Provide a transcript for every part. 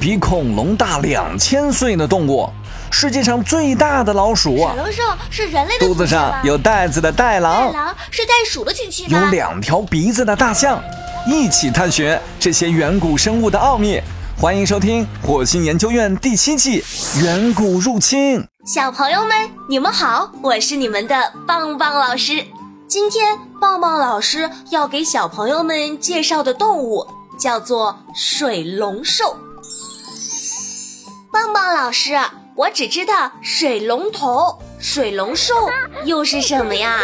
比恐龙大两千岁的动物，世界上最大的老鼠。水龙兽是人类的肚子上有袋子的袋狼。袋狼是袋鼠的亲戚有两条鼻子的大象。一起探寻这些远古生物的奥秘。欢迎收听《火星研究院》第七季《远古入侵》。小朋友们，你们好，我是你们的棒棒老师。今天棒棒老师要给小朋友们介绍的动物叫做水龙兽。棒棒老师，我只知道水龙头，水龙兽又是什么呀？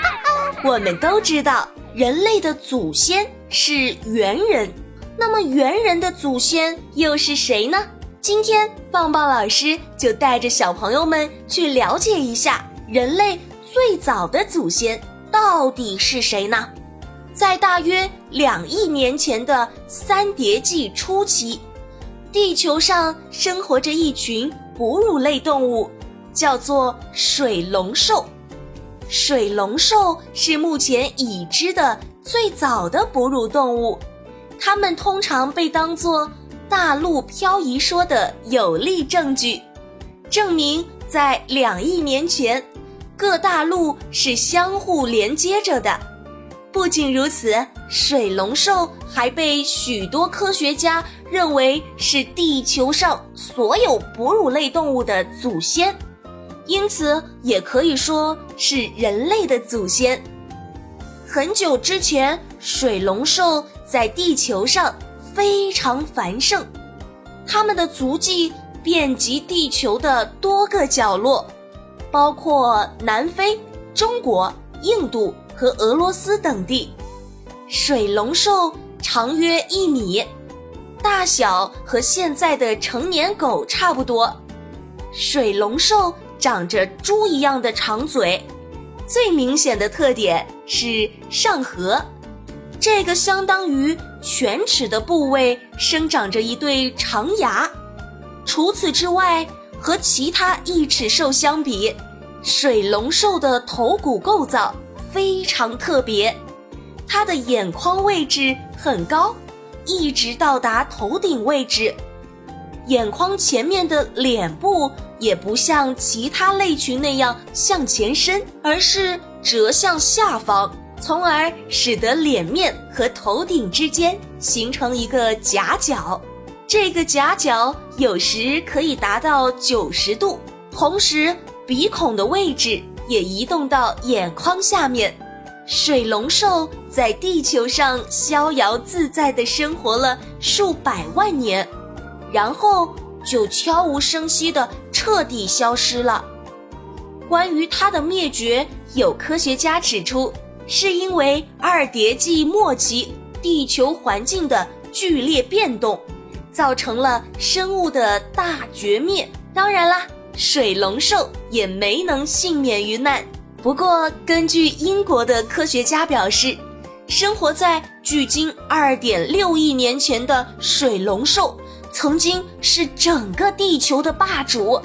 我们都知道，人类的祖先是猿人。那么猿人的祖先又是谁呢？今天棒棒老师就带着小朋友们去了解一下人类最早的祖先到底是谁呢？在大约两亿年前的三叠纪初期，地球上生活着一群哺乳类动物，叫做水龙兽。水龙兽是目前已知的最早的哺乳动物。它们通常被当作大陆漂移说的有力证据，证明在两亿年前，各大陆是相互连接着的。不仅如此，水龙兽还被许多科学家认为是地球上所有哺乳类动物的祖先，因此也可以说是人类的祖先。很久之前，水龙兽。在地球上非常繁盛，它们的足迹遍及地球的多个角落，包括南非、中国、印度和俄罗斯等地。水龙兽长约一米，大小和现在的成年狗差不多。水龙兽长着猪一样的长嘴，最明显的特点是上颌。这个相当于犬齿的部位生长着一对长牙。除此之外，和其他异齿兽相比，水龙兽的头骨构造非常特别。它的眼眶位置很高，一直到达头顶位置。眼眶前面的脸部也不像其他类群那样向前伸，而是折向下方。从而使得脸面和头顶之间形成一个夹角，这个夹角有时可以达到九十度，同时鼻孔的位置也移动到眼眶下面。水龙兽在地球上逍遥自在地生活了数百万年，然后就悄无声息地彻底消失了。关于它的灭绝，有科学家指出。是因为二叠纪末期地球环境的剧烈变动，造成了生物的大绝灭。当然啦，水龙兽也没能幸免于难。不过，根据英国的科学家表示，生活在距今二点六亿年前的水龙兽曾经是整个地球的霸主。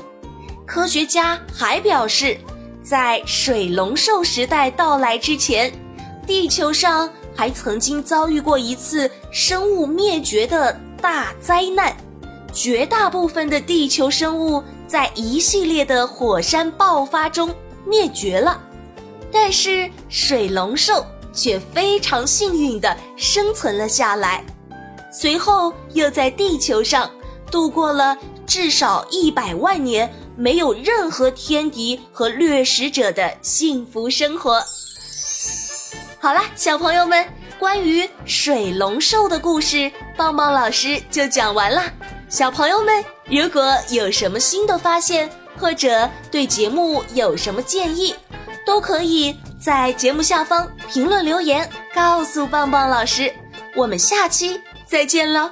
科学家还表示。在水龙兽时代到来之前，地球上还曾经遭遇过一次生物灭绝的大灾难，绝大部分的地球生物在一系列的火山爆发中灭绝了，但是水龙兽却非常幸运地生存了下来，随后又在地球上度过了至少一百万年。没有任何天敌和掠食者的幸福生活。好啦，小朋友们，关于水龙兽的故事，棒棒老师就讲完了。小朋友们，如果有什么新的发现，或者对节目有什么建议，都可以在节目下方评论留言，告诉棒棒老师。我们下期再见了。